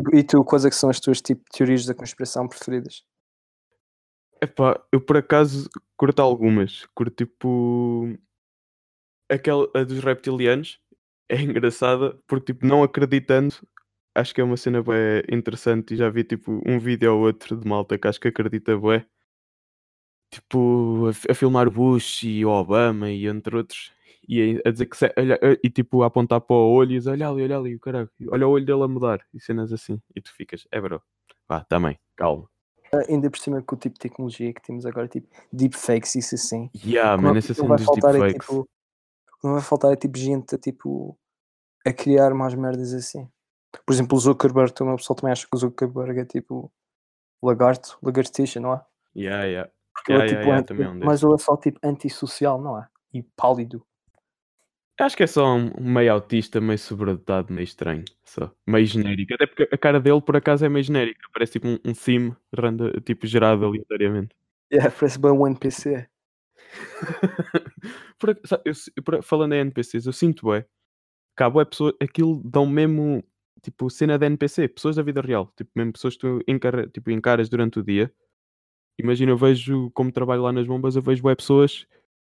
tipo, e tu, quais é que são as tuas tipo, teorias da conspiração preferidas? Epá, eu por acaso curto algumas. Curto tipo. Aquela a dos reptilianos é engraçada porque, tipo, não acreditando, acho que é uma cena bem interessante. E já vi tipo um vídeo ou outro de malta que acho que acredita bem. Tipo, a, a filmar Bush e Obama e entre outros. E a, dizer que se- olha, e tipo a apontar para o olho e dizer olha ali, olha ali, caralho, olha o olho dele a mudar e cenas assim. E tu ficas, é bro, vá, também, calma. Ah, ainda por cima com o tipo de tecnologia que temos agora, tipo deepfakes, isso assim. Yeah, man, é essa que não cena vai dos faltar é deepfakes. tipo. Não vai faltar é tipo gente a tipo. a criar mais merdas assim. Por exemplo, o Zuckerberg, o pessoal também acha que o Zuckerberg é tipo. lagarto, lagartixa, não é? Yeah, yeah. Porque ele é Yeah, tipo yeah, yeah, anti- também é mas ele é só tipo antissocial, não é? E pálido. Acho que é só um meio autista, meio sobredotado, meio estranho. Só. Meio genérico. Até porque a cara dele, por acaso, é meio genérica. Parece tipo um, um sim randa, tipo gerado aleatoriamente. Yeah, parece bem um NPC. Por sabe, eu por- falando em NPCs, eu sinto bem há bué pessoa, aquilo dão mesmo tipo cena de NPC, pessoas da vida real, tipo mesmo pessoas que tu encara, tipo, encaras durante o dia. Imagina, eu vejo como trabalho lá nas bombas, eu vejo bué pessoas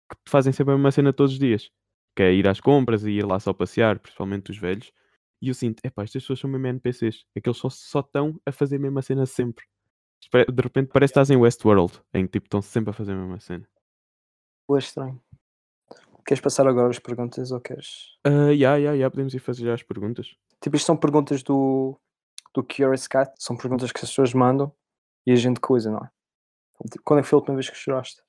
que fazem sempre a mesma cena todos os dias, que é ir às compras e ir lá só passear, principalmente os velhos. E eu sinto, epá, estas pessoas são mesmo NPCs, aqueles só só estão a fazer a mesma cena sempre. De repente parece que estás em Westworld, em que tipo, estão sempre a fazer a mesma cena. Boa estranho. Queres passar agora as perguntas ou queres? Ya, ya, ya, podemos ir fazer já as perguntas. Tipo, isto são perguntas do, do Curious Cat, são perguntas que as pessoas mandam e a gente coisa, não é? Quando é que foi a última vez que choraste?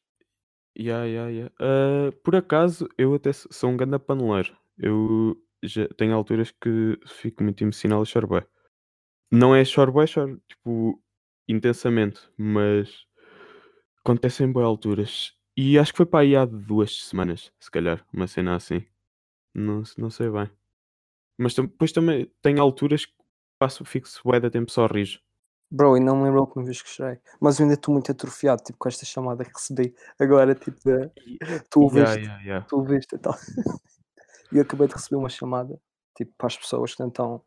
Ya, ya, ya. Ah, por acaso, eu até sou um ganda paneleiro. Eu já tenho alturas que fico muito emocional e choro bué. Não é choro bué, choro, tipo, intensamente, mas acontecem bué alturas. E acho que foi para aí há duas semanas, se calhar, uma cena assim. Não, não sei bem. Mas depois também tem alturas que passo, fico bué da tempo só rir. Bro, e não me lembro a última vez que chorei. Mas eu ainda estou muito atrofiado, tipo, com esta chamada que recebi agora, tipo, de, tu ouviste, ya, ya. tu ouviste e tal. E eu acabei de receber uma chamada, tipo, para as pessoas que estão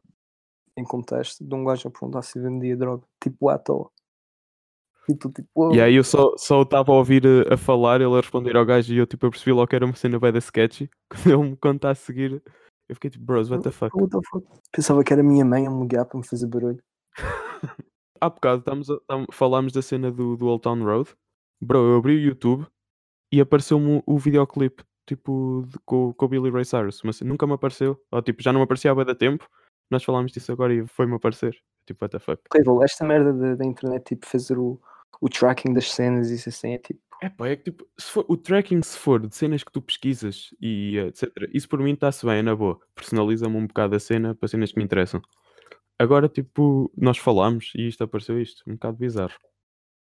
em contexto, de um gajo a perguntar se vendia droga, tipo, à toa. E tu, tipo. E aí eu só só estava a ouvir eh, a, falar, ele a responder ao gajo e eu tipo eu percebi logo que era uma cena bem da sketchy. Quando ele me conta a seguir, eu fiquei tipo, bros, what the fuck? What the fuck? Pensava que era a minha mãe a me ligar para me fazer barulho. Há bocado estamos a- tam- falámos da cena do, do Old Town Road. Bro, eu abri o YouTube e apareceu-me o, videoclipe tipo de- com, com o Billy Ray Cyrus. Mas nunca me apareceu. Ou tipo, já não me aparecia há da tempo. Nós falámos disso agora e foi-me aparecer. Tipo, what the fuck? Horrível, esta merda da- da internet, tipo, fazer o, o tracking das cenas e isso assim, é tipo, É pá, é que tipo, se for, o tracking se for de cenas que tu pesquisas e etc. Isso por mim está-se bem, é na boa. Personaliza-me um bocado a cena para cenas que me interessam. Agora, tipo, nós falámos e isto apareceu isto, um bocado bizarro.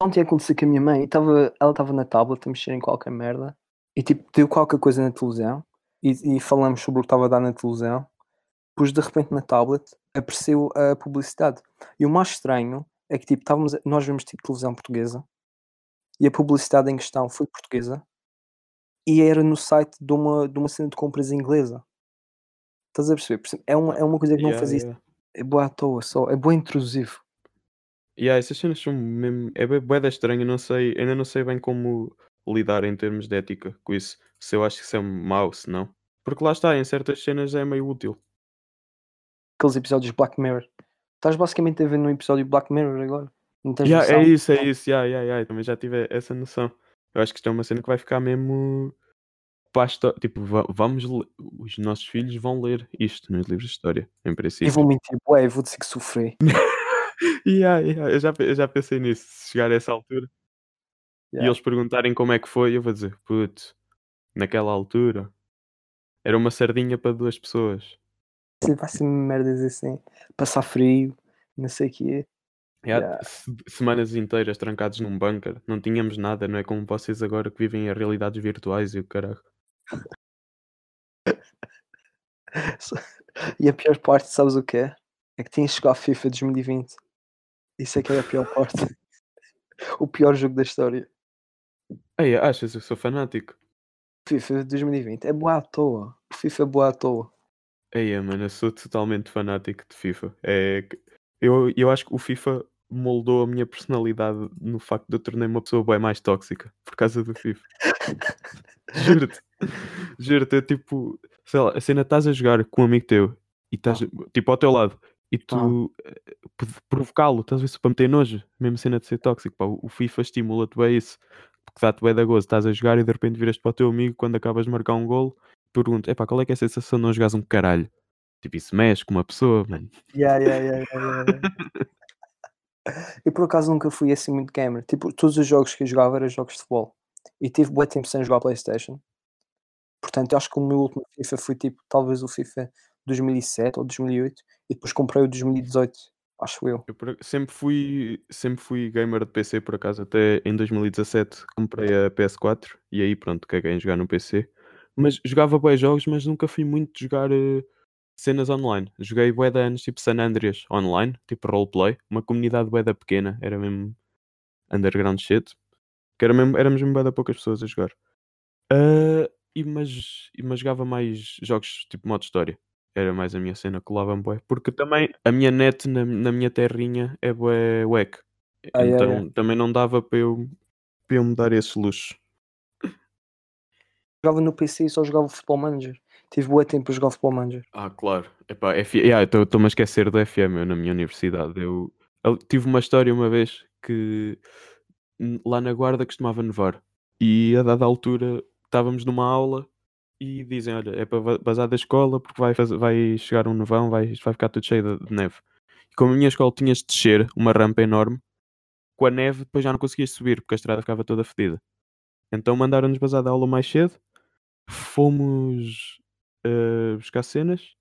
ontem aconteceu com a minha mãe, e tava, ela estava na tablet a mexer em qualquer merda e tipo deu qualquer coisa na televisão e, e falamos sobre o que estava a dar na televisão. Depois de repente na tablet apareceu a publicidade. E o mais estranho é que tipo estávamos, nós vemos tipo televisão portuguesa e a publicidade em questão foi portuguesa e era no site de uma, de uma cena de compras inglesa. Estás a perceber? É uma, é uma coisa que não Yeah, fazia yeah. É boa à toa só, é boa intrusivo. Yeah, essas cenas são mesmo. É bué bué da estranho, eu não sei, ainda não sei bem como lidar em termos de ética com isso. Se eu acho que isso é mau, se não. Porque lá está, em certas cenas é meio útil. Aqueles episódios de Black Mirror. Estás basicamente a ver num episódio Black Mirror agora. Não tens Yeah, é noção. isso, é isso, yeah, yeah, yeah. também já tive essa noção. Eu acho que isto é uma cena que vai ficar mesmo pasta, tipo, va- vamos os nossos filhos vão ler isto nos livros de história, em E princípio. vou mentir, ué, vou dizer que sofri. Yeah, yeah, eu, já, eu já pensei nisso, se chegar a essa altura e Yeah. eles perguntarem como é que foi, eu vou dizer, putz, naquela altura era uma sardinha para duas pessoas. Se Vai ser merdas assim, passar frio, não sei o quê. Yeah, Yeah. se- Semanas inteiras trancados num bunker, não tínhamos nada, não é como vocês agora que vivem em realidades virtuais e o caralho. E a pior parte, sabes o que é? É que tinha chegado a FIFA 2020. Isso é que é a pior parte. o pior jogo da história. Ei, achas, eu sou fanático. FIFA 2020 é boa à toa. FIFA é boa à toa. Ei, mano, eu sou totalmente fanático de FIFA. É, Eu, eu acho que o FIFA moldou a minha personalidade no facto de eu tornei uma pessoa bem mais tóxica por causa do FIFA. Juro-te. Juro-te, é tipo, sei lá, a cena estás a jogar com um amigo teu e estás tipo ao teu lado e tu eh, p- provocá-lo, estás a ver para meter nojo, mesmo cena de ser tóxico, pá, o FIFA estimula-te bem isso, porque dá-te bem da gozo, estás a jogar e de repente viras para o teu amigo quando acabas de marcar um golo, pergunta, epá, qual é que é a sensação de não jogares um caralho? Tipo, isso mexe com uma pessoa, mano. Yeah, yeah, yeah, yeah, yeah. Eu por acaso nunca fui assim muito gamer. Tipo, todos os jogos que eu jogava eram jogos de futebol. E tive bué tempo sem jogar Playstation. Portanto, eu acho que o meu último FIFA foi tipo, talvez o FIFA 2007 ou 2008. E depois comprei o 2018, acho eu. Eu sempre fui, sempre fui gamer de PC, por acaso, até em 2017 comprei a PS4 e aí pronto, caguei em jogar no PC. Mas jogava bué jogos, mas nunca fui muito jogar eh, cenas online. Joguei bué de anos, tipo San Andreas online, tipo roleplay, uma comunidade bué da pequena, era mesmo underground shit, que era mesmo, éramos mesmo bué da poucas pessoas a jogar. Ah, e, mas, e- mas jogava mais jogos tipo modo história. Era mais a minha cena, colava-me bué. Porque também a minha net na, na minha terrinha é bué wack. Ah, então yeah. também não dava para eu, para eu me dar esses luxos. Jogava no PC e só jogava Futebol Manager. Tive bué tempo a jogar Futebol Manager. Ah, claro. Epá, F... yeah, Estou-me a esquecer do FM eu, na minha universidade. Eu, eu tive uma história uma vez que lá na Guarda costumava nevar. E a dada altura estávamos numa aula e dizem: Olha, é para vazar da escola porque vai, fazer, vai chegar um nevão, vai, vai ficar tudo cheio de, neve. E como a minha escola tinha de descer uma rampa enorme, com a neve depois já não conseguias subir porque a estrada ficava toda fedida. Então mandaram-nos vazar da aula mais cedo, fomos eh, buscar cenas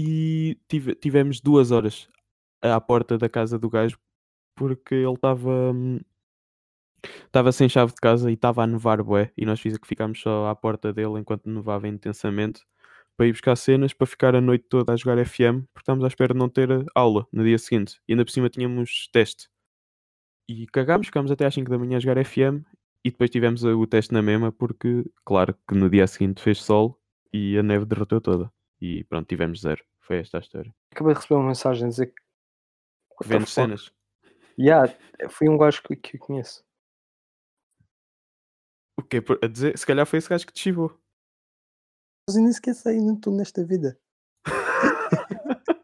e tive- tivemos duas horas à porta da casa do gajo porque ele estava estava sem chave de casa e estava a nevar bué e nós fiz- ficámos só à porta dele enquanto nevava intensamente para ir buscar cenas para ficar a noite toda a jogar FM porque estávamos à espera de não ter aula no dia seguinte e ainda por cima tínhamos teste. E cagámos, ficámos até às 5 da manhã a jogar FM e depois tivemos o teste na mesma porque claro que no dia seguinte fez sol e a neve derreteu toda e pronto, tivemos zero foi esta a história Acabei de receber uma mensagem a dizer que. Fuck? cenas Yeah, foi um gajo que, que eu conheço. o que a dizer? Se calhar foi esse gajo que te chivou Mas eu nem sei, não estou nesta vida.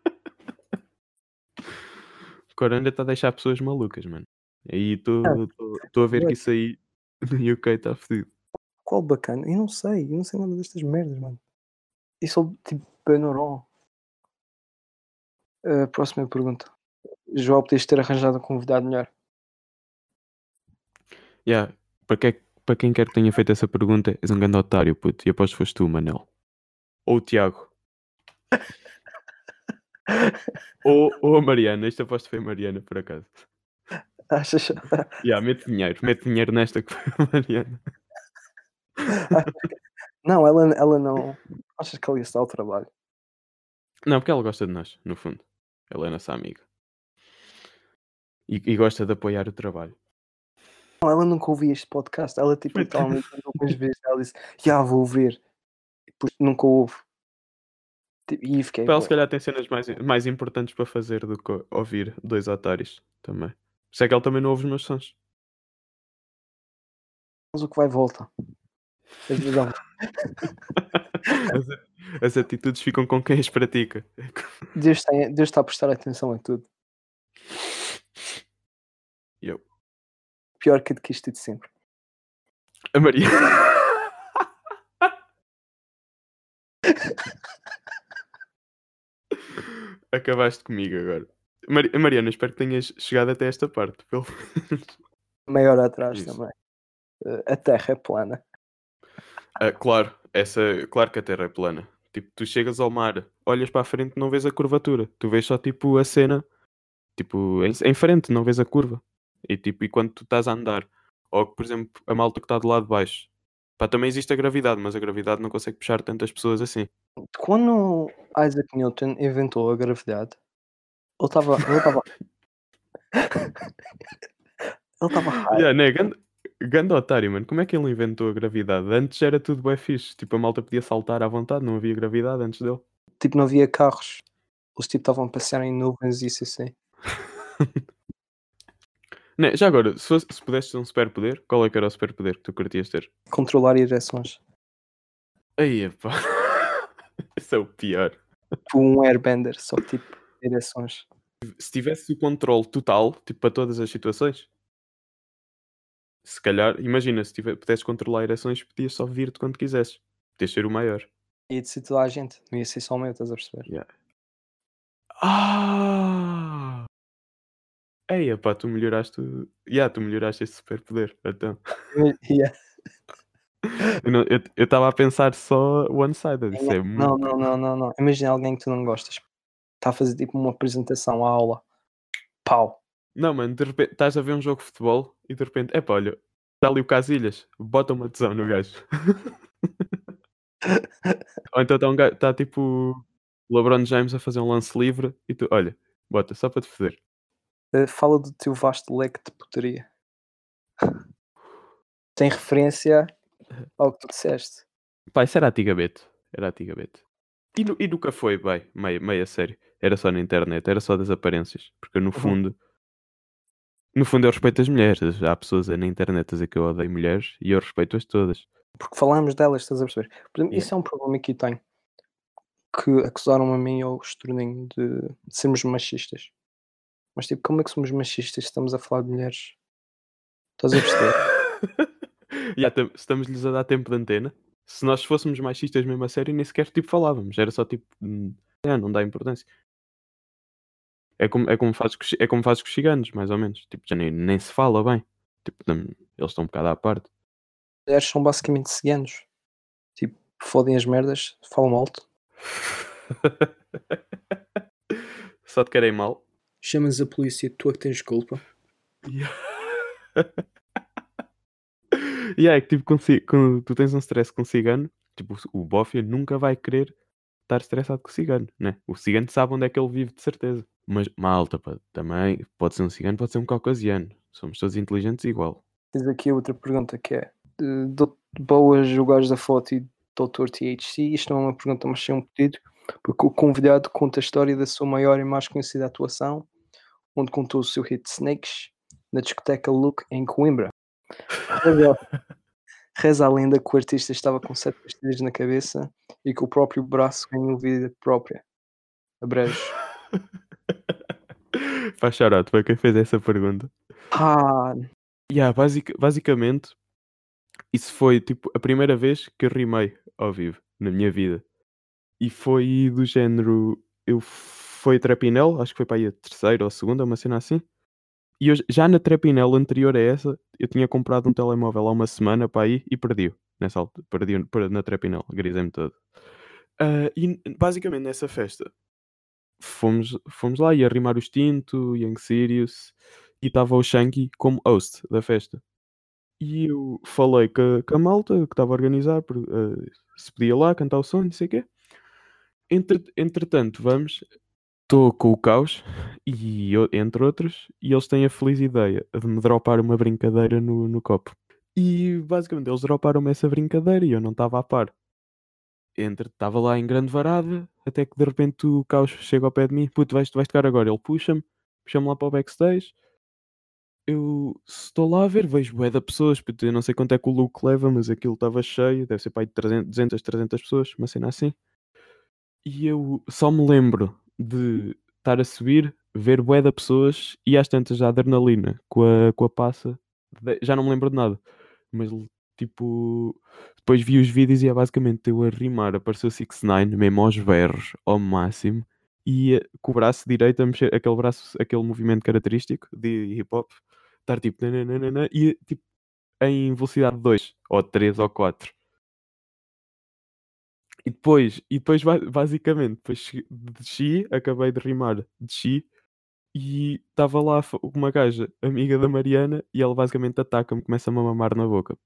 O Corona está a deixar pessoas malucas, mano. Aí Ah, estou a ver ué. que isso aí no UK está fedido. Qual bacana? Eu não sei, eu não sei nada destas merdas, mano. Eu sou tipo Benorol. Uh, próxima pergunta. João, podias ter arranjado um convidado melhor. Yeah. Para, que, para quem quer que tenha feito essa pergunta, és um grande otário, puto. E aposto que foste tu, Manel. Ou o Tiago. ou, ou a Mariana. Isto aposto foi a Mariana, por acaso. Achas? Yeah, mete dinheiro. Mete dinheiro nesta que foi a Mariana. Não, ela, ela não. Achas que ela ia estar ao trabalho? Não, porque ela gosta de nós, no fundo. Ela é nossa amiga. E, e gosta de apoiar o trabalho. Não, ela nunca ouvia este podcast. Ela tipo literalmente mandou umas vezes. Ela disse, já vou ouvir. E depois nunca ouve. Tipo, E fiquei. Ela, se calhar, tem cenas mais, mais importantes para fazer do que ouvir dois otários também. Isso é que ele também não ouve os meus sons. Mas o que vai volta. As, as atitudes ficam com quem as pratica. Deus, tem, Deus está a prestar atenção a tudo. Eu. Pior que isto de sempre. A Maria. Acabaste comigo agora. Mari- Mariana, espero que tenhas chegado até esta parte. Pelo... Meia hora atrás Isso. também. Uh, a Terra é plana. Ah, claro, essa, claro que a Terra é plana. Tipo, tu chegas ao mar, olhas para a frente não vês a curvatura. Tu vês só tipo a cena, tipo, em, em frente, não vês a curva. E tipo, e quando tu estás a andar, ou por exemplo, a malta que está do lado de baixo, pá, também existe a gravidade, mas a gravidade não consegue puxar tantas pessoas assim. Quando Isaac Newton inventou a gravidade, ele estava. Ele estava. ele estava. Yeah, né? Ganda otário, mano. Como é que ele inventou a gravidade? Antes era tudo bem fixe. Tipo, a malta podia saltar à vontade, não havia gravidade antes dele. Tipo, não havia carros. Eles tipo estavam a passear em nuvens e isso assim. Né, já agora, se, fosse, se pudesses ter um superpoder, qual é que era o superpoder que tu curtias ter? Controlar ereções. Aí, pá. Esse é o pior. Tipo um airbender, só tipo ereções. Se tivesse o controle total, tipo, para todas as situações, se calhar, imagina, se tivesse, pudesses controlar ereções, podias só vir-te quando quisesses. Podias ser o maior. Ia de ser toda a gente, não ia ser só o meu, estás a perceber? Yeah. Ah! Ei, pá, tu melhoraste. o- Yeah, tu melhoraste esse superpoder. Então. Yeah. Eu não- estava a pensar só one-sided. Isso é muito. Não, não, não, não, não. Imagina alguém que tu não gostas. Está a fazer tipo uma apresentação à aula. Pau. Não, mano, de repente estás a ver um jogo de futebol e de repente, é pá, olha, está ali o Casilhas, bota uma tesão no gajo. Ou então está um gajo, está tipo o LeBron James a fazer um lance livre e tu, olha, bota, só para te foder. Eh, fala do teu vasto leque de putaria. Tem referência ao que tu disseste. Pá, isso era antigamente. Era antigamente. E, e nunca foi, bem, meio, meio a sério. Era só na internet, era só das aparências. Porque no fundo, no fundo eu respeito as mulheres. Há pessoas na internet a dizer que eu odeio mulheres e eu respeito-as todas. Porque falamos delas, estás a perceber? Por exemplo, Yeah. Isso é um problema que eu tenho. Que acusaram a mim e ao Estorninho de, sermos machistas. Mas tipo, como é que somos machistas se estamos a falar de mulheres? Estás a perceber? Tam- estamos-lhes a dar tempo de antena. Se nós fôssemos machistas mesmo a sério, nem sequer tipo falávamos. Era só tipo, hum, é, não dá importância. É como, é como fazes com, é como fazes com os ciganos, mais ou menos. Tipo, já nem, nem se fala bem. Tipo, eles estão um bocado à parte. mulheres são basicamente ciganos. Tipo, fodem as merdas, falam alto. Só te querem mal. Chamas a polícia, tu é que tens culpa. E é que tipo, com- tu tens um stress com cigano, tipo, o bófia nunca vai querer estar estressado com o cigano, né? O cigano sabe onde é que ele vive, de certeza. Mas, malta, pá, também pode ser um cigano, pode ser um caucasiano. Somos todos inteligentes igual. Tens aqui outra pergunta que é: de, de, boas jogares da foto e Dr. THC? Isto não é uma pergunta, mas sim um pedido, porque o convidado conta a história da sua maior e mais conhecida atuação, onde contou o seu hit Snakes na discoteca Look em Coimbra. Reza a lenda que o artista estava com sete pastilhas na cabeça e que o próprio braço ganhou vida própria. Abrejo. Faz charote para quem fez essa pergunta. Ah, Yeah, basic, basicamente, isso foi tipo a primeira vez que eu rimei ao vivo na minha vida. E foi do género. Eu foi Trapinel, acho que foi para aí a terceira ou a segunda, uma cena assim. E eu, já na Trapinel anterior a essa, eu tinha comprado um telemóvel há uma semana para aí e perdi-o. Nessa altura, perdi na Trapinel, grisei-me todo. Ah, e basicamente nessa festa fomos, fomos lá, ia rimar o Extinto, Young Sirius e estava o Shanky como host da festa. E eu falei com a, com a malta que estava a organizar por, eh, se podia lá cantar o som, não sei o quê. Entre, entretanto, vamos, estou com o caos, e, entre outros, e eles têm a feliz ideia de me dropar uma brincadeira no, no copo. E basicamente eles droparam-me essa brincadeira e eu não estava a par. Entre, estava lá em grande varada, até que de repente o caos chega ao pé de mim, puto, vais, vais tocar agora. Ele puxa-me, puxa-me lá para o backstage. Eu estou lá a ver, vejo bué de pessoas, puto, eu não sei quanto é que o look leva, mas aquilo estava cheio, deve ser para aí de 300, 200, 300 pessoas, uma cena assim. E eu só me lembro de estar a subir, ver bué de pessoas e às tantas a adrenalina com a, com a passa, já não me lembro de nada. Mas tipo, depois vi os vídeos e é basicamente eu a rimar, apareceu 6 9 mesmo aos berros, ao máximo, e com o braço direito a mexer, aquele braço, aquele movimento característico de hip hop, estar tipo, nananana, e tipo em velocidade 2, ou 3 ou 4. E depois, e depois ba- basicamente, depois desci, acabei de rimar, desci e estava lá uma gaja, amiga da Mariana, e ela basicamente ataca-me, começa-me a mamar na boca.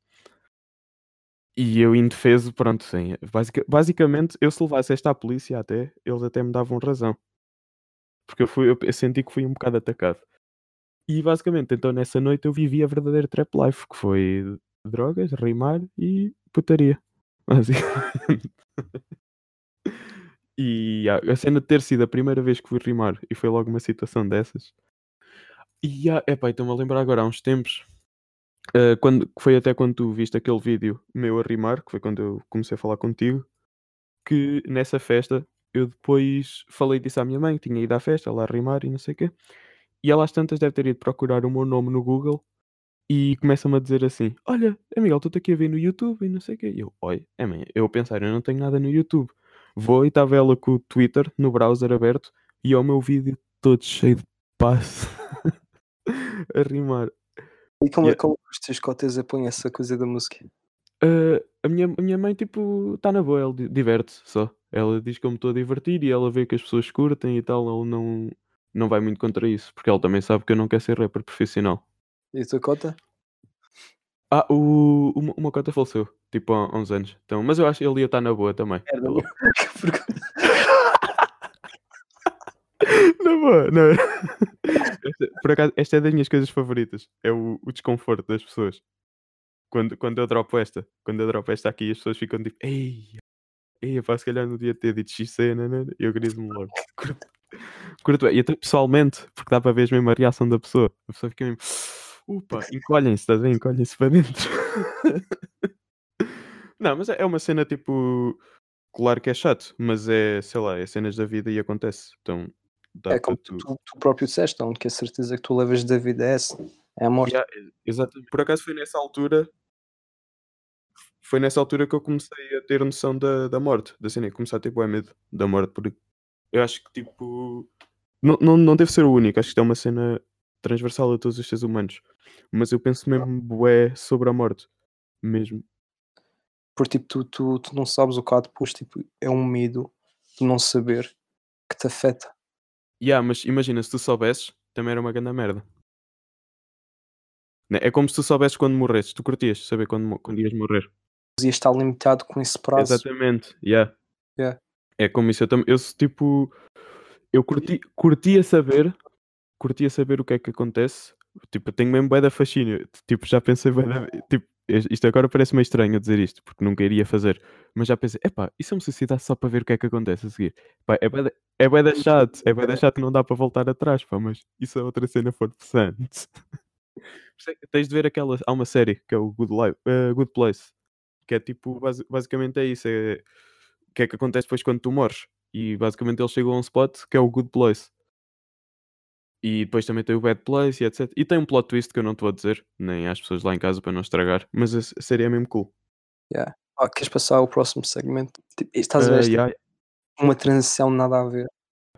E eu indefeso, pronto, sim. Basica- basicamente, eu se levasse esta à polícia até, eles até me davam razão. Porque eu, fui, eu senti que fui um bocado atacado. E basicamente, então nessa noite eu vivi a verdadeira trap life, que foi drogas, rimar e putaria. Basicamente. E yeah, a cena de ter sido a primeira vez que fui rimar e foi logo uma situação dessas. E yeah, epá, estou-me a lembrar agora há uns tempos. Uh, quando, foi até quando tu viste aquele vídeo meu a rimar, que foi quando eu comecei a falar contigo, que nessa festa eu depois falei disso à minha mãe, que tinha ido à festa, lá a rimar e não sei o quê. E ela às tantas deve ter ido procurar o meu nome no Google e começa-me a dizer assim: Olha, Miguel, estou-te aqui a ver no YouTube e não sei o quê. E eu, oi, é mãe, eu pensar, eu não tenho nada no YouTube. Vou e estava ela com o Twitter no browser aberto e ao meu vídeo todo cheio de passo a rimar. E como, Yeah. como os teus cotas apoiam essa coisa da música? Uh, a, minha, a minha mãe, tipo, está na boa, ela di- diverte-se só. Ela diz que eu me estou a divertir e ela vê que as pessoas curtem e tal, ela não, não vai muito contra isso, porque ela também sabe que eu não quero ser rapper profissional. E a tua cota? Ah, o, o meu cota faleceu, tipo, há, há uns anos. Então, mas eu acho que ele ia estar na boa também. Merda, Porque- Na boa, não. Esta, por acaso, esta é das minhas coisas favoritas. É o, o desconforto das pessoas. Quando, quando eu dropo esta, quando eu dropo esta aqui, as pessoas ficam tipo, ei, ei, pá, se calhar no dia ter dito XC, né, né, né?" eu griso-me logo. Curto, curto bem. E até pessoalmente, porque dá para ver mesmo a reação da pessoa. A pessoa fica mesmo, upa, encolhem-se, estás a ver? Encolhem-se para dentro. Não, mas é é uma cena tipo, claro que é chato, mas é, sei lá, é cenas da vida e acontece. Então, dá É como tu, tu, tu próprio disseste, a única certeza que tu levas da vida é essa. É a morte. Yeah, exatamente. Por acaso foi nessa altura. Foi nessa altura que eu comecei a ter noção da, da morte, da cena, comecei a ter bué medo da morte, porque eu acho que tipo. Não, não, não deve ser o único, acho que é uma cena transversal a todos os seres humanos. Mas eu penso mesmo bué sobre a morte. Mesmo. Porque tipo, tu, tu, tu não sabes o que há depois, tipo, é um medo de não saber que te afeta. Yeah, mas imagina, se tu soubesses, também era uma grande merda. Né? É como se tu soubesses quando morresses. Tu curtias saber quando, quando ias morrer. Mas ia estar limitado com esse prazo. Exatamente, yeah. Yeah. É como isso, eu também, eu tipo, eu curti, curtia saber, curtia saber o que é que acontece, tipo, eu tenho mesmo bué da fascínio, tipo, já pensei bué da, tipo, isto agora parece meio estranho dizer isto, porque nunca iria fazer, mas já pensei, epá, e se eu me suicidasse só para ver o que é que acontece a seguir? É da, é chato, é da chato, não dá para voltar atrás, pá, mas isso é outra cena for interessante. Isso é que Tens de ver aquela, há uma série que é o Good, Life, eh, Good Place, que é tipo, basi- basicamente é isso, é o que é que acontece depois quando tu morres. E basicamente ele chegou a um spot que é o Good Place. E depois também tem o Bad Place e etc. E tem um plot twist que eu não estou a dizer, nem às pessoas lá em casa para não estragar, mas a série é mesmo cool. Ah, queres passar ao próximo segmento? Tipo, estás a ver esta- yeah, uma transição nada a ver.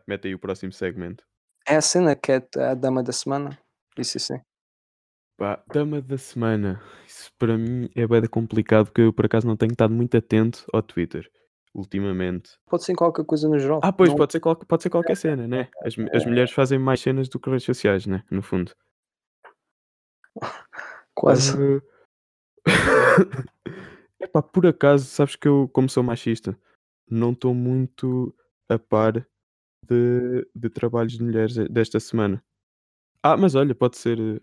Mete aí o próximo segmento. É a cena que é a dama da semana. Isso assim. Pá, Dama da Semana. Isso para mim é bem complicado porque eu por acaso não tenho estado muito atento ao Twitter ultimamente. Pode ser qualquer coisa no geral. Ah, pois, Não- pode ser, qual- pode ser qualquer cena, né? As, as mulheres fazem mais cenas do que redes sociais, né? No fundo. Quase. Ah, Epá, por acaso, sabes que eu, como sou machista, não estou muito a par de, de trabalhos de mulheres e- desta semana. Ah, mas olha, pode ser eh,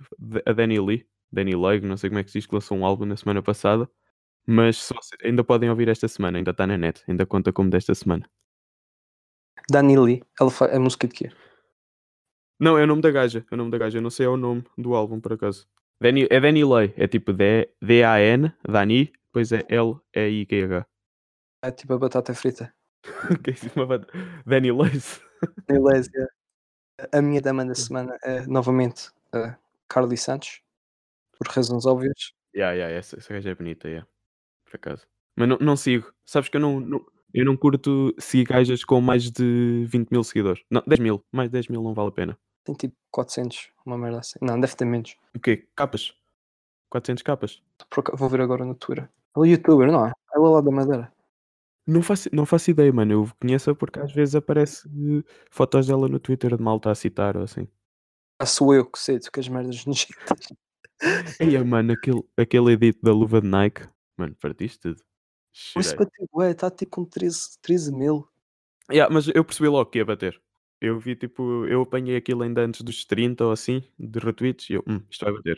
a Danny Lee, Danny Lake, não sei como é que se diz, que lançou um álbum na semana passada, mas ainda podem ouvir esta semana, ainda está na net, ainda conta como desta semana. Dani Lee. Ela faz a música de quê? Não, é o nome da gaja, é o nome da gaja, eu não sei é o nome do álbum por acaso. Danny, é Danny Lay, é tipo D-A-N, Dani, depois é L-E-I-K-H. É tipo a batata frita. Que é isso, uma banda- Danny Lace. Beleza. A minha dama da semana é novamente a Carly Santos. Por razões óbvias. Yeah, yeah, essa, essa gaja é bonita, yeah. Por acaso. Mas não, não sigo. Sabes que eu não, não- eu não curto seguir gajas com mais de 20 mil seguidores. Não, 10 mil. Mais de 10 mil não vale a pena. Tem tipo 400, uma merda assim. Não, deve ter menos. O quê? Capas? 400 capas? Vou ver agora no Twitter. Ela é youtuber, não é? Ela é lá da Madeira. Não faço, não faço ideia, mano. Eu conheço-a porque às vezes aparece eh, fotos dela no Twitter de malta a citar ou assim. Ah, sou eu que sei do que as merdas nojentas. Eia, mano, aquele, aquele edit da luva de Nike. Mano, partiste tudo. Chorei. bateu, ué, está tipo com 13, 13 mil. Yeah, mas eu percebi logo que ia bater. Eu vi tipo, eu apanhei aquilo ainda antes dos 30 ou assim, de retweets, e eu, hum, isto vai bater.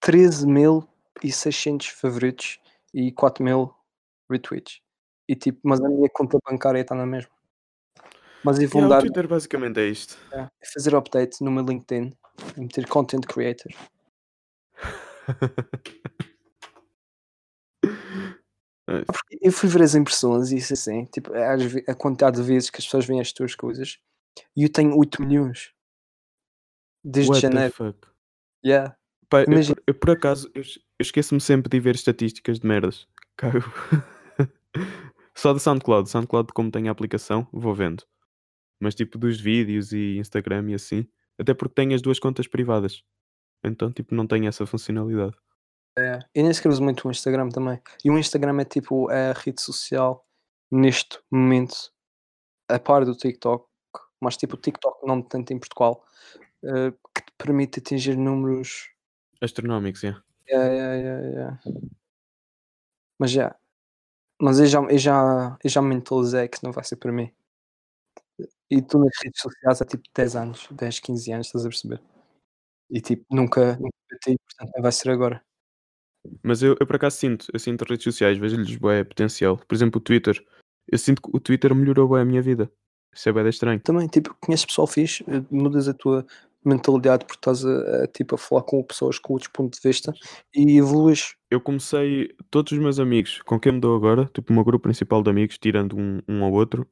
13 mil e 600 favoritos e 4 mil retweets. E tipo, mas a minha conta bancária está na mesma. Mas e vão Yeah, o dar Twitter basicamente é isto. é, fazer update no meu LinkedIn e meter content creator. Porque eu fui ver as impressões e isso assim, tipo, às a quantidade de vezes que as pessoas veem as tuas coisas e eu tenho 8 milhões desde What the janeiro. fuck? Yeah. Pá, eu, eu, por acaso, eu, eu esqueço-me sempre de ver estatísticas de merdas. Cago. Só do SoundCloud. SoundCloud, como tem a aplicação, vou vendo. Mas tipo dos vídeos e Instagram e assim. Até porque tenho as duas contas privadas. Então, tipo, não tenho essa funcionalidade. É. Eu nem sequer uso muito o Instagram também. E o Instagram é tipo a rede social neste momento, a par do TikTok, mas tipo o TikTok não tanto em Portugal, eh, que te permite atingir números. Astronómicos, é. Yeah, yeah, yeah, yeah. Mas já. Mas eu já, eu, já, eu já me mentalizei que não vai ser para mim. E tu nas redes sociais há tipo 10 anos, 10, 15 anos, estás a perceber? E tipo, nunca, nunca bati, portanto não vai ser agora. Mas eu, eu por acaso sinto, eu sinto redes sociais, vejo-lhes bué potencial. Por exemplo, o Twitter. Eu sinto que o Twitter melhorou bué a minha vida. Isso é bué estranho. Também, tipo, conheces pessoal fixe, eh, mudas a tua mentalidade porque estás a, a, tipo, a falar com pessoas com outros pontos de vista e evoluís. Eu comecei, todos os meus amigos com quem me dou agora, tipo o meu grupo principal de amigos, tirando um, um ao outro,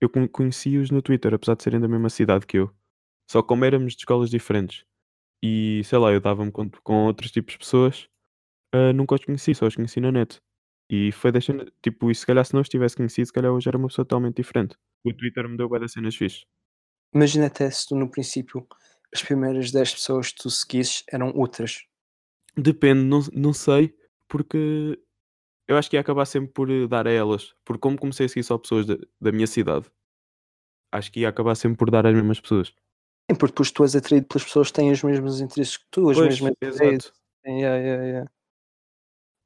eu con- conheci-os no Twitter, apesar de serem da mesma cidade que eu. Só como éramos de escolas diferentes e sei lá, eu dava-me com, com outros tipos de pessoas, ah, nunca os conheci, só os conheci na net. E foi deixando, tipo, e se calhar se não os tivesse conhecido, se calhar hoje era uma pessoa totalmente diferente. O Twitter me deu das cenas fixe. Imagina até se tu no princípio as primeiras 10 pessoas que tu seguisses eram outras. Depende, não, não sei, porque eu acho que ia acabar sempre por eh, dar a elas. Porque como comecei a seguir só pessoas da, da minha cidade, acho que ia acabar sempre por dar às mesmas pessoas. Sim, porque depois tu és atraído pelas pessoas que têm os mesmos interesses que tu, as Pois, mesmas ideias. Yeah, yeah, yeah.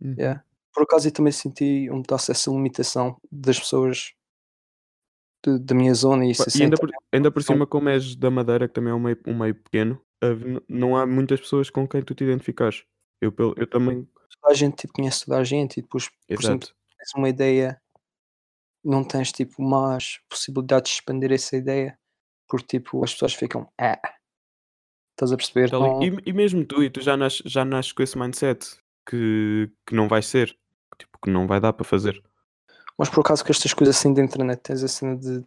Yeah. Por acaso eu também senti um pedaço essa limitação das pessoas de- da minha zona e Pá, assim. E ainda por, ainda por cima, como és da Madeira, que também é um meio, um meio pequeno, não há muitas pessoas com quem tu te identificares. Eu, eu também. toda a gente tipo, conhece toda a gente e depois, por exemplo, tens uma ideia, não tens tipo mais possibilidades de expandir essa ideia, porque tipo as pessoas ficam, ah, estás a perceber? Não- E, e mesmo tu, e tu já nasces, já nasces com esse mindset que, que não vai ser, tipo, que não vai dar para fazer. Mas por acaso que estas coisas assim da internet tens a cena de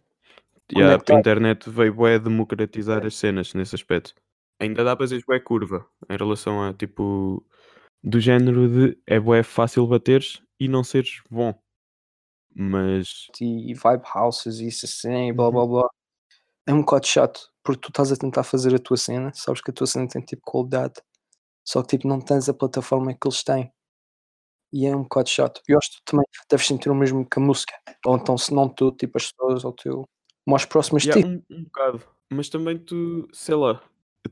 E a, internet veio bué democratizar as cenas nesse aspecto. Ainda dá para dizer bué curva em relação a tipo do género de é bué fácil bateres e não seres bom. Mas e vibe houses e isso assim, blá Uhum. blá blá. É um bocado chato, porque tu estás a tentar fazer a tua cena, sabes que a tua cena tem tipo qualidade, só que tipo não tens a plataforma que eles têm. E é um bocado chato. Eu acho que tu também deves sentir o mesmo que a música. Ou então, se não tu, tipo as pessoas ao teu mais próximas de yeah, ti. um, um bocado. Mas também tu, sei lá,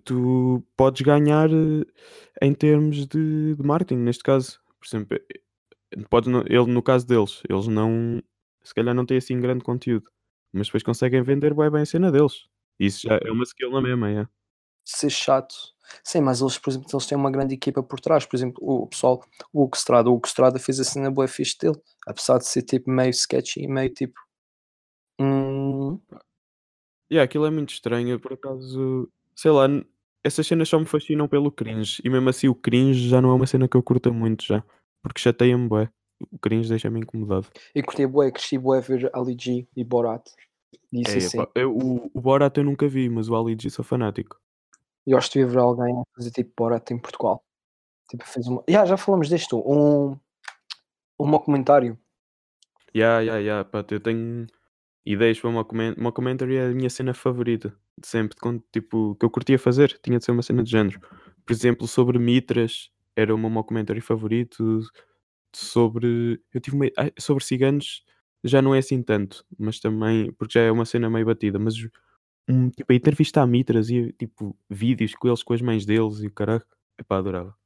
tu podes ganhar eh, em termos de, de marketing, neste caso. Por exemplo, eh, pode, ele, no caso deles, eles não se calhar não têm assim grande conteúdo, mas depois conseguem vender bué bem a cena deles. Isso já é uma skill na mesma, é. ser chato. Sim, mas eles, por exemplo, eles têm uma grande equipa por trás. Por exemplo, o pessoal, o Hugo Estrada, o Hugo Estrada fez a cena boa fixe dele, apesar de ser tipo meio sketchy e meio tipo. Hum, Yeah, aquilo é muito estranho, por acaso, sei lá, essas cenas só me fascinam pelo cringe, e mesmo assim o cringe já não é uma cena que eu curta muito já, porque chateia-me bué, o cringe deixa-me incomodado. eu curti bué, cresci bué ver Ali G e Borat. E isso É, assim. eu, o, o Borat eu nunca vi, mas o Ali G sou fanático. Eu gosto de ver alguém a fazer tipo Borat em Portugal. Tipo, fez uma. Yeah, já falamos disto. Um, um documentário. Ya, ya, ya, pá, eu tenho ideias para uma, comen uma commentary é a minha cena favorita, de sempre, quando, tipo, que eu curtia fazer, tinha de ser uma cena de género. Por exemplo, sobre Mitras, era o meu mockumentary favorito, sobre, eu tive uma- sobre ciganos, já não é assim tanto, mas também, porque já é uma cena meio batida, mas um, tipo, a entrevista a Mitras e tipo, vídeos com eles, com as mães deles e o caralho, epá, adorava.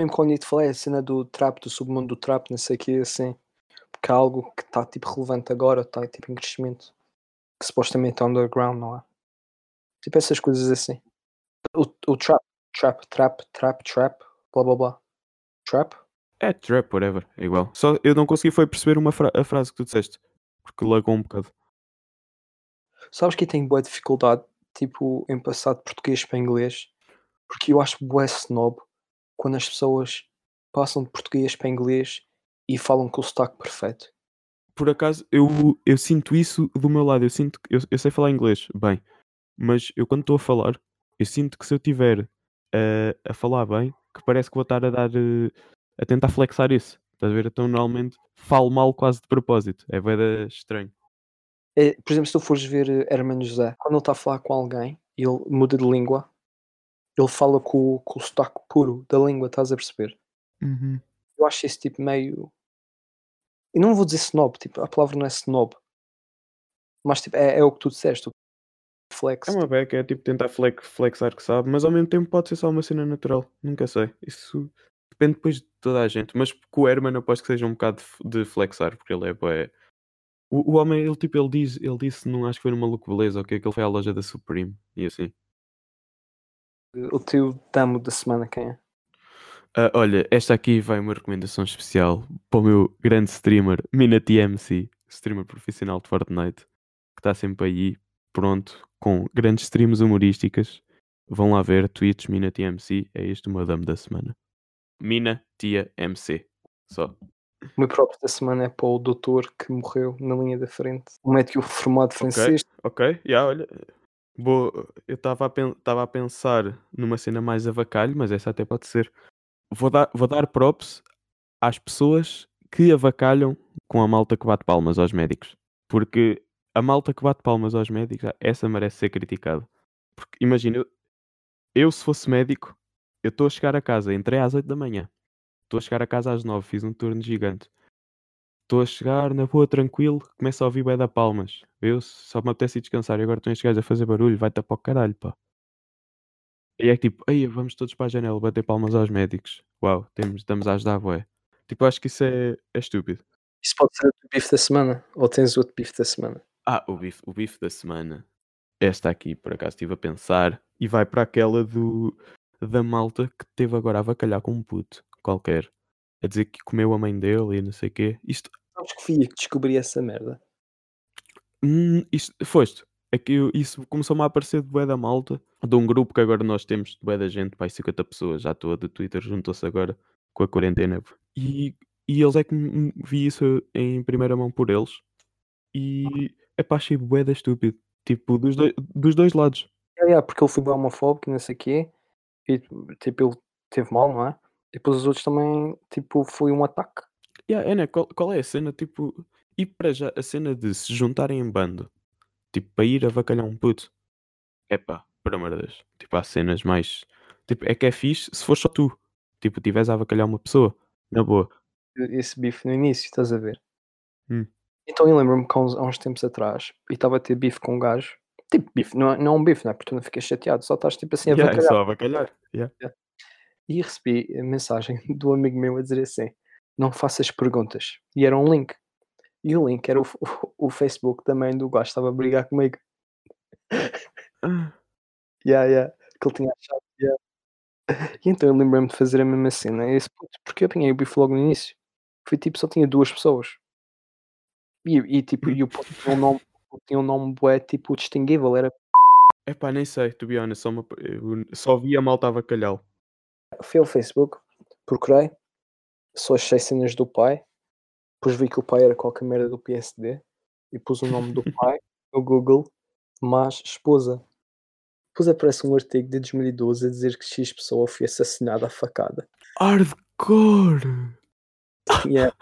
Mesmo quando eu te falei, a cena do trap, do submundo do trap, não sei o que, assim. Porque é algo que está tipo relevante agora, está tipo em crescimento. Que supostamente é underground, não é? Tipo essas coisas assim. O, o trap, trap, trap, trap, trap, blá blá blá. Trap? É trap, whatever, é igual. Só eu não consegui foi perceber uma fra- a frase que tu disseste, porque lagou um bocado. Sabes que tenho boa dificuldade, tipo, em passar de português para inglês, porque eu acho bué snob quando as pessoas passam de português para inglês e falam com o sotaque perfeito. Por acaso, eu, eu sinto isso do meu lado. Eu sinto eu, eu sei falar inglês, bem, mas eu quando estou a falar, eu sinto que se eu tiver eh, a falar bem, que parece que vou estar a dar eh, a tentar flexar isso. Estás a ver? Então normalmente falo mal quase de propósito. É bem estranho. É, por exemplo, se tu fores ver eh, Hermano José, quando ele está a falar com alguém e ele muda de língua, ele fala com, com o sotaque puro da língua, estás a perceber? Uhum. Eu acho esse tipo meio. E não vou dizer snob, tipo, a palavra não é snob, mas tipo, é, é o que tu disseste, flex. É uma beca, é tipo tentar flex, flexar que sabe, mas ao mesmo tempo pode ser só uma cena natural. Nunca sei. Isso depende depois de toda a gente. Mas com o Herman eu aposto que seja um bocado de, flexar, porque ele é. O, o homem, ele tipo, ele, diz, ele disse, não acho que foi no Maluco Beleza, ok, que ele foi à loja da Supreme e assim. O teu damo da semana quem é? Ah, olha, esta aqui vai uma recomendação especial para o meu grande streamer, MinaTMC, streamer profissional de Fortnite, que está sempre aí, pronto, com grandes streams humorísticas. Vão lá ver, tweets MinaTMC, é este o meu damo da semana. Mina Tia MC. Só. O meu próprio da semana é para o doutor que morreu na linha da frente. Um médico formado francês. Ok, já, olha. Boa, eu estava a, pen- a pensar numa cena mais avacalho, mas essa até pode ser. Vou dar, vou dar props às pessoas que avacalham com a malta que bate palmas aos médicos. Porque a malta que bate palmas aos médicos, essa merece ser criticada. Porque imagina, eu, eu se fosse médico, eu estou a chegar a casa, entrei às 8 da manhã, estou a chegar a casa às 9, fiz um turno gigante. Estou a chegar na rua tranquilo, começo a ouvir bué da palmas. Eu só me apetece ir descansar e agora estão estes gajos a fazer barulho, vai-te para o caralho, pá. E é tipo, aí vamos todos para a janela bater palmas aos médicos. Uau, temos, estamos a ajudar, bué. Tipo, acho que isso é, é estúpido. Isso pode ser o bife da semana? Ou tens outro bife da semana? Ah, o bife, o bife da semana. Esta aqui, por acaso, estive a pensar. E vai para aquela do da malta que teve agora a avacalhar com um puto qualquer. A dizer que comeu a mãe dele e não sei o quê. Isto, Sabes que fui que descobri essa merda. hum, isto foste. É que isso começou-me a aparecer de bué da malta. De um grupo que agora nós temos de bué da gente, pai, 50 pessoas. Já estou de Twitter, juntou-se agora com a quarentena. E, e eles é que vi isso em primeira mão por eles. E é pá, achei bué da estúpido. Tipo, dos, dois dos dois lados. É, é, porque ele foi bem homofóbico não sei o quê. E tipo, ele teve mal, não é? E depois os outros também, tipo, foi um ataque. Yeah, é, né? qual, qual é a cena? Tipo, e para já a cena de se juntarem em bando, tipo, para ir avacalhar um puto. Epá, por amor de Deus. Tipo, há cenas mais. Tipo, é que é fixe se for só tu. Tipo, tiveres a avacalhar uma pessoa. Na boa. Esse bife no início, estás a ver? Hum. Então eu lembro-me que há uns, há uns tempos atrás e estava a ter bife com um gajo. Tipo, bife, não é, não é um bife, não é? Porque tu não ficas chateado, só estás tipo assim a Yeah, é avacalhar. só avacalhar. Yeah. E recebi a mensagem do amigo meu a dizer assim: não faças perguntas. E era um link. E o link era o, o, o Facebook também do gajo, estava a brigar comigo. Ah, Yeah, yeah, que ele tinha achado. Yeah. E então eu lembrei-me de fazer a mesma cena. Esse puto, porque eu apanhei o bife logo no início. Foi tipo, só tinha duas pessoas. E, e tipo, e o puto tinha um nome, tinha um nome bué, tipo, distinguível. Era, Epá, nem sei, to be honest, só, eu só vi a malta avacalhar. Fui ao Facebook, procurei, só achei cenas do pai, depois vi que o pai era qualquer merda do PSD e pus o nome do pai no Google, mas esposa. Depois aparece um artigo de 2012 a dizer que X pessoa foi assassinada à facada. Hardcore! E, é-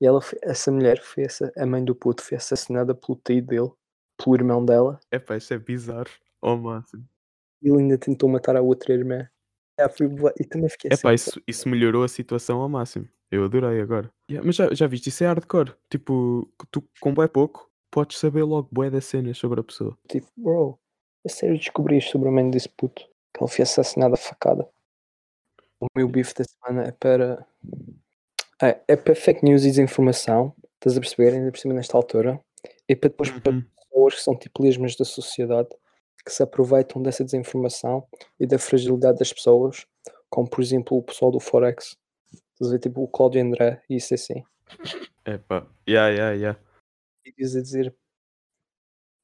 e ela, foi- essa mulher, foi essa, a mãe do puto, foi assassinada pelo tio dele, pelo irmão dela, Epá, isso é bizarro. Ao máximo. e ele ainda tentou matar a outra irmã. É, bué- e também fiquei Epá, assim. isso, isso melhorou a situação ao máximo. Eu adorei agora. Yeah, mas já, já viste, isso é hardcore. Tipo, que tu com bué pouco podes saber logo bué das cenas sobre a pessoa. Tipo, bro, a sério descobriste sobre a mãe desse puto que ele foi assassinado a facada. O meu bife da semana é para. É, é para fake news e desinformação, estás a perceber? Ainda por cima nesta altura. E para depois para Uhum. pessoas que são tipo lesmas da sociedade que se aproveitam dessa desinformação e da fragilidade das pessoas, como por exemplo o pessoal do Forex. Estás a ver? Tipo o Cláudio André e isso assim. Epá, yeah, yeah, yeah. Vídeos a dizer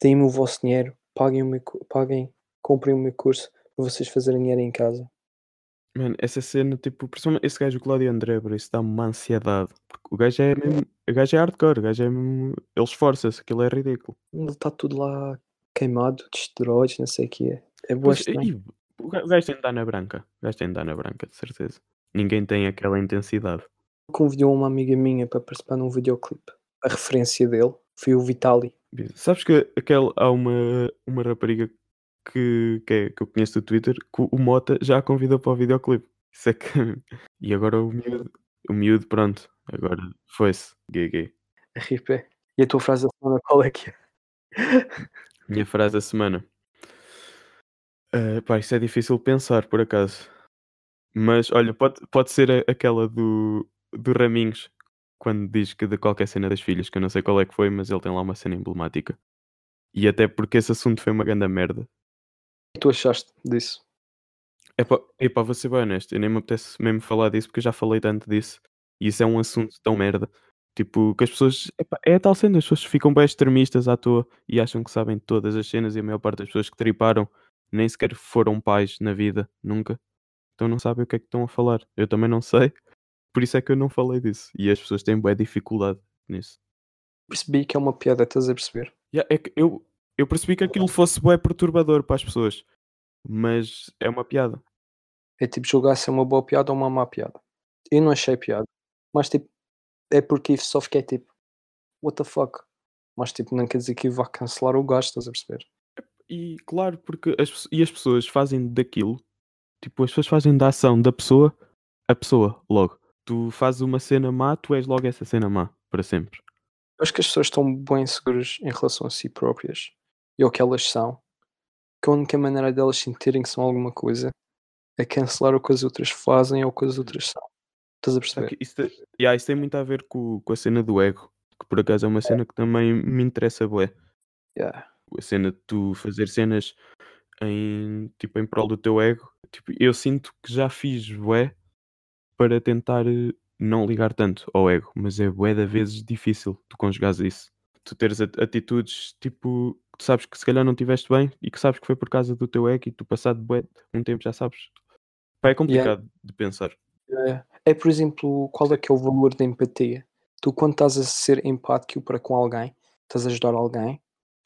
deem-me o vosso dinheiro, paguem, o meu, paguem, comprem o meu curso para vocês fazerem dinheiro em casa. Mano, essa cena, tipo, esse gajo, o Cláudio André, bro, isso dá-me uma ansiedade. Porque o gajo é mesmo. O gajo é hardcore, o gajo é mesmo. Ele esforça-se, aquilo é ridículo. Ele está tudo lá queimado, de esteroides, não sei o que é. É boa Pois, e, o ga- o gajo tem de dar na branca. O gajo tem de dar na branca, de certeza. Ninguém tem aquela intensidade. Convidou uma amiga minha para participar num videoclipe. A referência dele foi o Vitali. Sabes que aquele, há uma, uma rapariga que, que, é- que eu conheço do Twitter que o Mota já a convidou para o videoclipe. Isso é que. E agora o miúdo, o miúdo pronto, agora foi-se. GG. RIP. E a tua frase da semana qual é que é? Minha frase da semana. Ah, pá, isso é difícil de pensar, por acaso. Mas olha, pode, pode ser a- aquela do, do Raminhos, quando diz que de qualquer cena das filhas, que eu não sei qual é que foi, mas ele tem lá uma cena emblemática. E até porque esse assunto foi uma grande merda. O que tu achaste disso? Epá, epá, vou ser bem honesto, eu nem me apetece mesmo falar disso porque eu já falei tanto disso. E isso é um assunto tão merda. Tipo, que as pessoas. epá, é a tal cena, as pessoas ficam bem extremistas à toa e acham que sabem todas as cenas e a maior parte das pessoas que triparam nem sequer foram pais na vida, nunca. Então não sabem o que é que estão a falar. Eu também não sei, por isso é que eu não falei disso. E as pessoas têm boa dificuldade nisso. Percebi que é uma piada, estás a perceber? Yeah, é que eu, eu percebi que aquilo fosse bué perturbador para as pessoas, mas é uma piada. É tipo julgar se é uma boa piada ou uma má piada. Eu não achei piada. Mas tipo, é porque só fiquei tipo, what the fuck? Mas tipo, não quer dizer que vá cancelar o gajo, estás a perceber? E claro, porque as, e as pessoas fazem daquilo, tipo, as pessoas fazem da ação da pessoa a pessoa, logo. Tu fazes uma cena má, tu és logo essa cena má, para sempre. Eu acho que as pessoas estão bem seguras em relação a si próprias e ao que elas são, que a única maneira delas sentirem que são alguma coisa é cancelar o que as outras fazem ou o que as outras são. Estás a perceber? que isso, te- yeah, isso tem muito a ver com, com a cena do ego, que por acaso é uma cena que também me interessa bué. Yeah. A cena de tu fazer cenas em, tipo, em prol do teu ego. Tipo, eu sinto que já fiz bué para tentar eh, não ligar tanto ao ego, mas é bué da vezes difícil tu conjugares isso. Tu teres at- atitudes tipo que tu sabes que se calhar não estiveste bem e que sabes que foi por causa do teu ego e tu passado bué um tempo já sabes. Pá, é complicado de pensar. É, é, por exemplo, qual é que é o valor da empatia? Tu, quando estás a ser empático para com alguém, estás a ajudar alguém,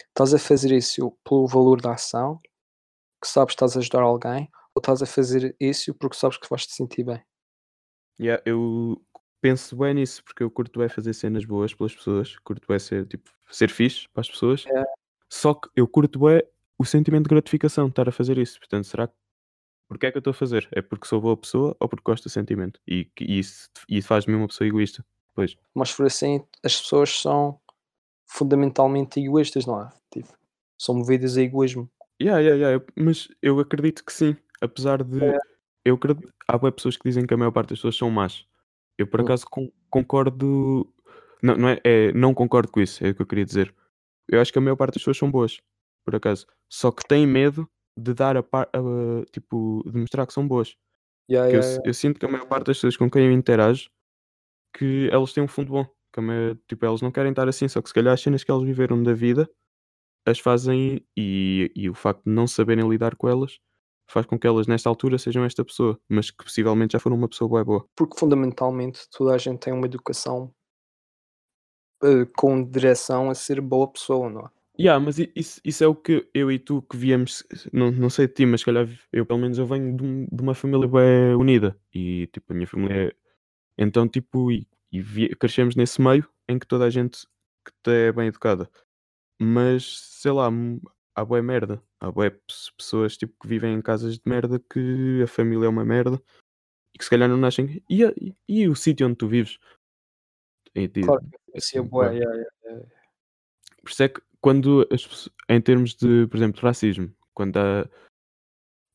estás a fazer isso pelo valor da ação, que sabes que estás a ajudar alguém, ou estás a fazer isso porque sabes que vais te sentir bem? Yeah, eu penso bem nisso porque eu curto é fazer cenas boas pelas pessoas, curto é ser tipo ser fixe para as pessoas. É. Só que eu curto é o sentimento de gratificação de estar a fazer isso. Portanto, será que porque é que eu estou a fazer? É porque sou boa pessoa ou porque gosto do sentimento? E, e isso, isso faz-me uma pessoa egoísta. Pois. Mas se for assim, as pessoas são fundamentalmente egoístas, não é? Tipo, são movidas a egoísmo. Yeah, yeah, yeah, Mas eu acredito que sim. Apesar de. É. Eu acredito, há pessoas que dizem que a maior parte das pessoas são más. Eu por Hum. acaso con- concordo. Não, não, é, é- não concordo com isso, é o que eu queria dizer. Eu acho que a maior parte das pessoas são boas, por acaso. Só que têm medo de dar a par, a- tipo, de mostrar que são boas. Yeah, Que eu, yeah, yeah. eu sinto que a maior parte das pessoas com quem eu interajo que elas têm um fundo bom. Que maior- tipo, elas não querem estar assim, só que se calhar as cenas que elas viveram da vida as fazem e, e o facto de não saberem lidar com elas faz com que elas nesta altura sejam esta pessoa, mas que possivelmente já foram uma pessoa boa boa. Porque fundamentalmente toda a gente tem uma educação eh, com direção a ser boa pessoa, não é? Yeah, mas isso, isso é o que eu e tu que viemos, não, não sei de ti, mas se calhar eu pelo menos eu venho de, um- de uma família bem unida e tipo a minha família é... Então tipo, e, e vi- crescemos nesse meio em que toda a gente que é bem educada. Mas sei lá, há boa merda. Há boa pessoas tipo, que vivem em casas de merda que a família é uma merda e que se calhar não nascem. E, e, e o sítio onde tu vives? E, Claro que assim, é boa, yeah, yeah, yeah. Por isso é que quando as em termos de, por exemplo, racismo, quando há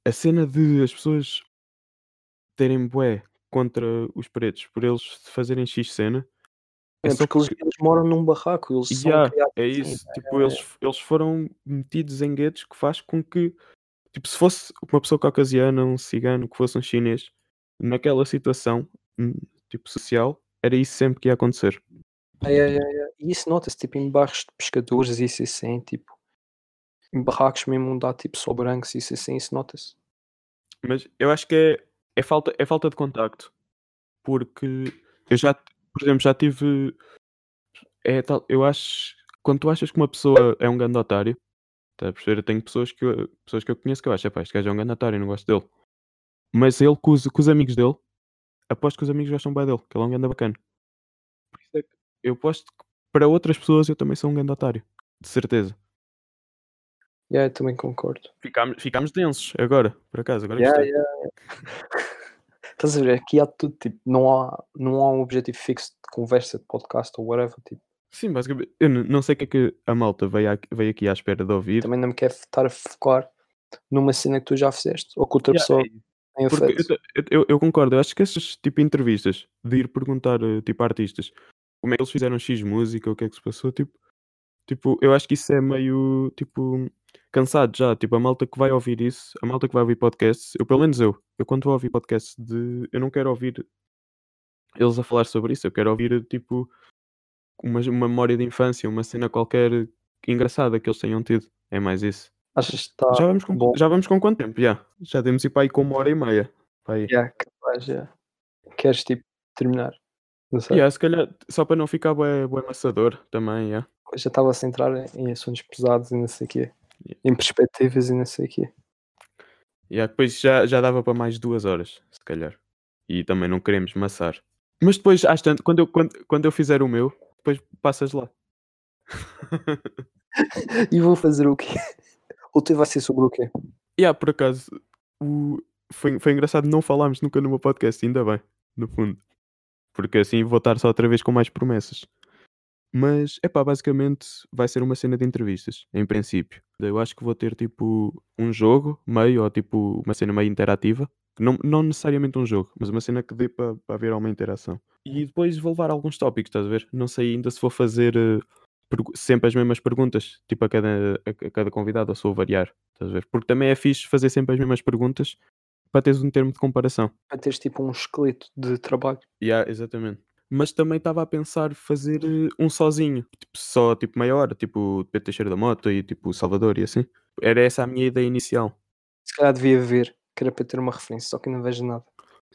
a cena de as pessoas terem bué contra os pretos por eles fazerem X cena, é É porque eles, porque. eles moram num barraco, eles são Yeah, criados é assim. isso. Tipo, eles, eles foram metidos em guetos que faz com que, tipo, se fosse uma pessoa caucasiana, um cigano, que fosse um chinês, naquela situação, hum, tipo, social, era isso sempre que ia acontecer. É, é, é. E isso nota-se tipo em bairros de pescadores isso assim, tipo, em barracos mesmo onde tipo só brancos e isso assim, isso nota-se. Mas eu acho que é, é, falta, é falta de contacto. Porque eu já, por exemplo, já tive. É tal, eu acho. Quando tu achas que uma pessoa é um grande otário, tá a perceber? Eu tenho pessoas que eu, pessoas que eu conheço que eu acho, "Epá, este gajo é um grande otário, não gosto dele. Mas ele com os, com os amigos dele, aposto que os amigos gostam bem dele, que ele é um grande bacana. Por isso é que eu aposto que para outras pessoas eu também sou um grande otário. De certeza. Yeah, eu também concordo. Ficámos, ficámos densos agora, por acaso. Agora Yeah, gostei. yeah. Estás a ver? Aqui há tudo, tipo, não há, não há um objetivo fixo de conversa, de podcast ou whatever. Tipo, Sim, basicamente. Eu não sei o que é que a malta veio aqui, veio aqui à espera de ouvir. também não me quero estar a focar numa cena que tu já fizeste ou que outra Yeah, pessoa é tenha feito. eu, eu, eu concordo, eu acho que essas tipo entrevistas de ir perguntar eh, tipo a artistas como é que eles fizeram X música, o que é que se passou, tipo, tipo, eu acho que isso é meio tipo cansado já, tipo, a malta que vai ouvir isso, a malta que vai ouvir podcasts, eu pelo menos eu, eu quando vou ouvir podcasts de eu não quero ouvir eles a falar sobre isso, eu quero ouvir tipo uma, uma memória de infância, uma cena qualquer engraçada que eles tenham tido. É mais isso. Achas que está Já vamos com, bom? já vamos com quanto tempo? Já. Já temos ir para aí com uma hora e meia. Para aí. Yeah, capaz, yeah. Queres tipo terminar? Não sei. Yeah, se calhar, só para não ficar bué, bué amassador também, yeah. Eu já estava a se entrar em- assuntos pesados e não sei o quê. Yeah. Em perspectivas e não sei o quê. Yeah, depois já, já dava para mais duas horas, se calhar. E também não queremos maçar. Mas depois, às tanto, quando eu, quando, quando eu fizer o meu, depois passas lá. E vou fazer o quê? O teu vai ser sobre o quê? yeah, por acaso, o... foi, foi engraçado não falarmos nunca meu podcast, ainda bem, no fundo. Porque assim vou estar só outra vez com mais promessas. Mas, é pá, basicamente vai ser uma cena de entrevistas, em princípio. Eu acho que vou ter tipo um jogo meio, ou tipo uma cena meio interativa. Não, não necessariamente um jogo, mas uma cena que dê para haver alguma interação. E depois vou levar alguns tópicos, estás a ver? Não sei ainda se vou fazer pergu- sempre as mesmas perguntas, tipo a cada, a, a cada convidado, ou se vou variar, estás a ver? Porque também é fixe fazer sempre as mesmas perguntas para teres um termo de comparação. Para teres tipo um esqueleto de trabalho. Yeah, exatamente. Mas também estava a pensar fazer eh, um sozinho, tipo, só tipo meia hora, tipo Pedro Teixeira da Moto e tipo Salvador e assim. Era essa a minha ideia inicial. Se calhar devia ver, que era para ter uma referência, só que não vejo nada.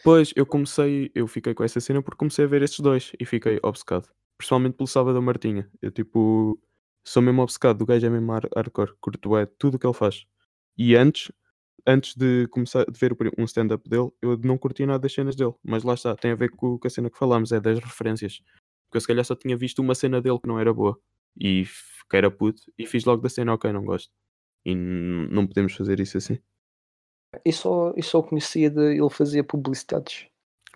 Pois eu comecei, eu fiquei com essa cena porque comecei a ver estes dois e fiquei obcecado. Principalmente pelo Salvador Martinha. Eu tipo, sou mesmo obcecado, o gajo é mesmo har- hardcore, curto é tudo o que ele faz. E antes, antes de começar de ver um stand-up dele, eu não curtia nada das cenas dele. Mas lá está, tem a ver com, com a cena que falámos, é das referências. Porque eu se calhar só tinha visto uma cena dele que não era boa. E que era puto. E fiz logo da cena, ok, não gosto. E não podemos fazer isso assim. E só, e só conhecia de ele fazia publicidades.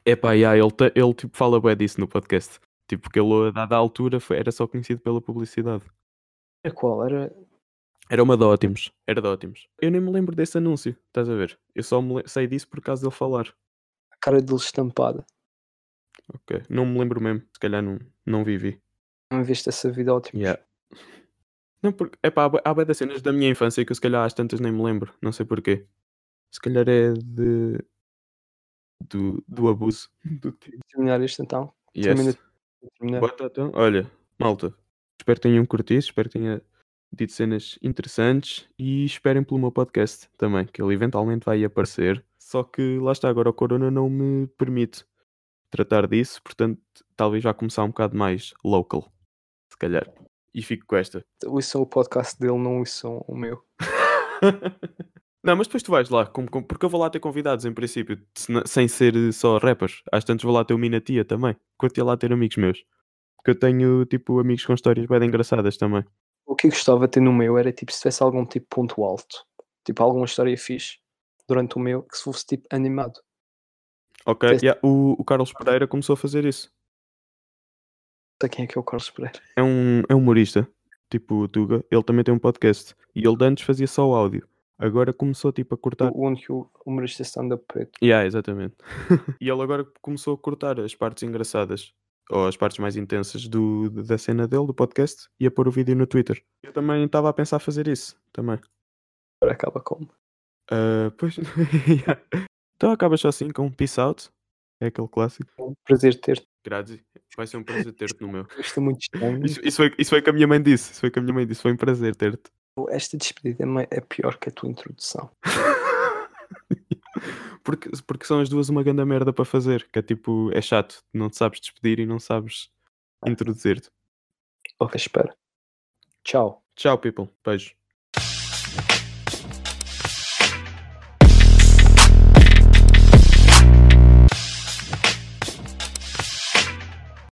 Epá, yeah, ele, ele tipo fala bem disso no podcast. Tipo, que ele a dada altura foi- era só conhecido pela publicidade. A qual? Era. Era uma de ótimos. Era de ótimos. Eu nem me lembro desse anúncio, estás a ver? Eu só me sei disso por causa dele falar. A cara dele estampada. Ok. Não me lembro mesmo. Se calhar não, não vivi. Não viste essa vida ótima. Yeah. Não, porque, epá, há bué das cenas da minha infância que eu se calhar às tantas nem me lembro. Não sei porquê. Se calhar é de. do, do abuso. Do. Terminar isto então. Yes. Termina- Terminar. Bota então. Olha, malta. Espero que tenham curtido. Espero que tenha dito cenas interessantes. E esperem pelo meu podcast também, que ele eventualmente vai aparecer. Só que lá está, agora o Corona não me permite tratar disso. Portanto, talvez já começar um bocado mais local. Se calhar. E fico com esta. Ouçam o podcast dele, não ouçam o meu. Não, mas depois tu vais lá, como- como- porque eu vou lá ter convidados em princípio, sem ser eh, só rappers. Às tantas vou lá ter o Minatia também. Curtia lá ter amigos meus. Porque eu tenho tipo amigos com histórias bem engraçadas também. O que eu gostava de ter no meu era tipo se tivesse algum tipo ponto alto. Tipo alguma história fixe durante o meu que se fosse tipo animado. Ok, Teste. yeah, o, o Carlos Pereira começou a fazer isso. Não sei quem é que é o Carlos Pereira. É um, é um humorista, tipo o Tuga. Ele também tem um podcast. E ele de antes fazia só o áudio. Agora começou tipo a cortar. O único humorista stand-up preto. Yeah, exatamente. e ele agora começou a cortar as partes engraçadas ou as partes mais intensas do, da cena dele, do podcast, e a pôr o vídeo no Twitter. Eu também estava a pensar fazer isso também. Agora acaba como? Ah, pois. yeah. Então acabas só assim com um peace out. É aquele clássico. É um prazer ter-te. Grazi, vai ser um prazer ter-te no meu. Isto é muito estranho. Isso, isso, foi, isso foi que a minha mãe disse. Isso foi que a minha mãe disse. Foi um prazer ter-te. Esta despedida é é pior que a tua introdução. porque, porque são as duas uma grande merda para fazer. Que é tipo, é chato. Não te sabes despedir e não sabes introduzir-te. Ok, espera. Tchau. Tchau, people. Beijo.